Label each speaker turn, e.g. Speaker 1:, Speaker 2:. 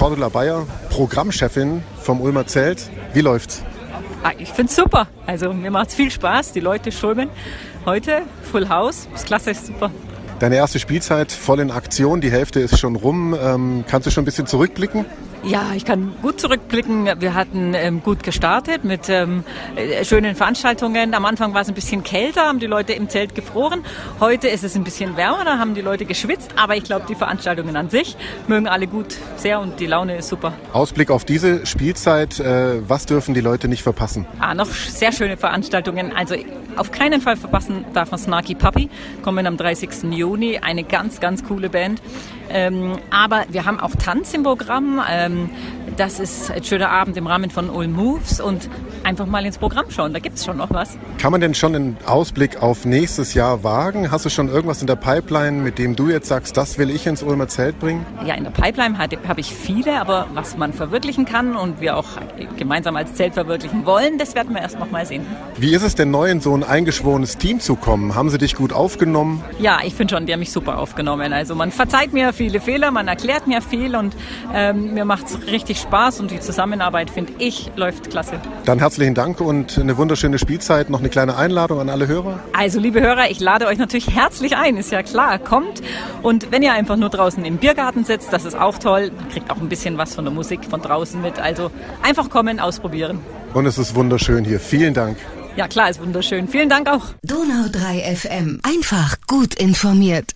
Speaker 1: Cordula Bayer, Programmchefin vom Ulmer Zelt. Wie läuft's?
Speaker 2: Ah, ich finde es super. Also mir macht es viel Spaß. Die Leute strömen. Heute Full House. Das ist klasse, ist super.
Speaker 1: Deine erste Spielzeit voll in Aktion, die Hälfte ist schon rum. Ähm, kannst du schon ein bisschen zurückblicken?
Speaker 2: Ja, ich kann gut zurückblicken. Wir hatten ähm, gut gestartet mit ähm, äh, schönen Veranstaltungen. Am Anfang war es ein bisschen kälter, haben die Leute im Zelt gefroren. Heute ist es ein bisschen wärmer, da haben die Leute geschwitzt. Aber ich glaube, die Veranstaltungen an sich mögen alle gut sehr und die Laune ist super.
Speaker 1: Ausblick auf diese Spielzeit, äh, was dürfen die Leute nicht verpassen?
Speaker 2: Ah, noch sehr schöne Veranstaltungen. Also auf keinen Fall verpassen darf man Snarky Puppy. Kommen am 30. Juni. Eine ganz, ganz coole Band. Ähm, aber wir haben auch Tanz im Programm. Ähm, das ist ein schöner Abend im Rahmen von All Moves und einfach mal ins Programm schauen. Da gibt es schon noch was.
Speaker 1: Kann man denn schon einen Ausblick auf nächstes Jahr wagen? Hast du schon irgendwas in der Pipeline, mit dem du jetzt sagst, das will ich ins Ulmer Zelt bringen?
Speaker 2: Ja, in der Pipeline habe ich viele, aber was man verwirklichen kann und wir auch gemeinsam als Zelt verwirklichen wollen, das werden wir erst noch mal sehen.
Speaker 1: Wie ist es denn neu in so ein eingeschworenes Team zu kommen? Haben sie dich gut aufgenommen?
Speaker 2: Ja, ich finde schon, die haben mich super aufgenommen. Also man verzeiht mir viele Fehler, man erklärt mir viel und ähm, mir macht es richtig Spaß und die Zusammenarbeit, finde ich, läuft klasse.
Speaker 1: Dann herzlichen Dank und eine wunderschöne Spielzeit. Noch eine kleine Einladung an alle Hörer.
Speaker 2: Also liebe Hörer, ich lade euch natürlich herzlich ein, ist ja klar, kommt. Und wenn ihr einfach nur draußen im Biergarten sitzt, das ist auch toll, kriegt auch ein bisschen was von der Musik von draußen mit. Also einfach kommen, ausprobieren.
Speaker 1: Und es ist wunderschön hier. Vielen Dank.
Speaker 2: Ja klar, ist wunderschön. Vielen Dank auch.
Speaker 3: Donau 3 FM. Einfach gut informiert.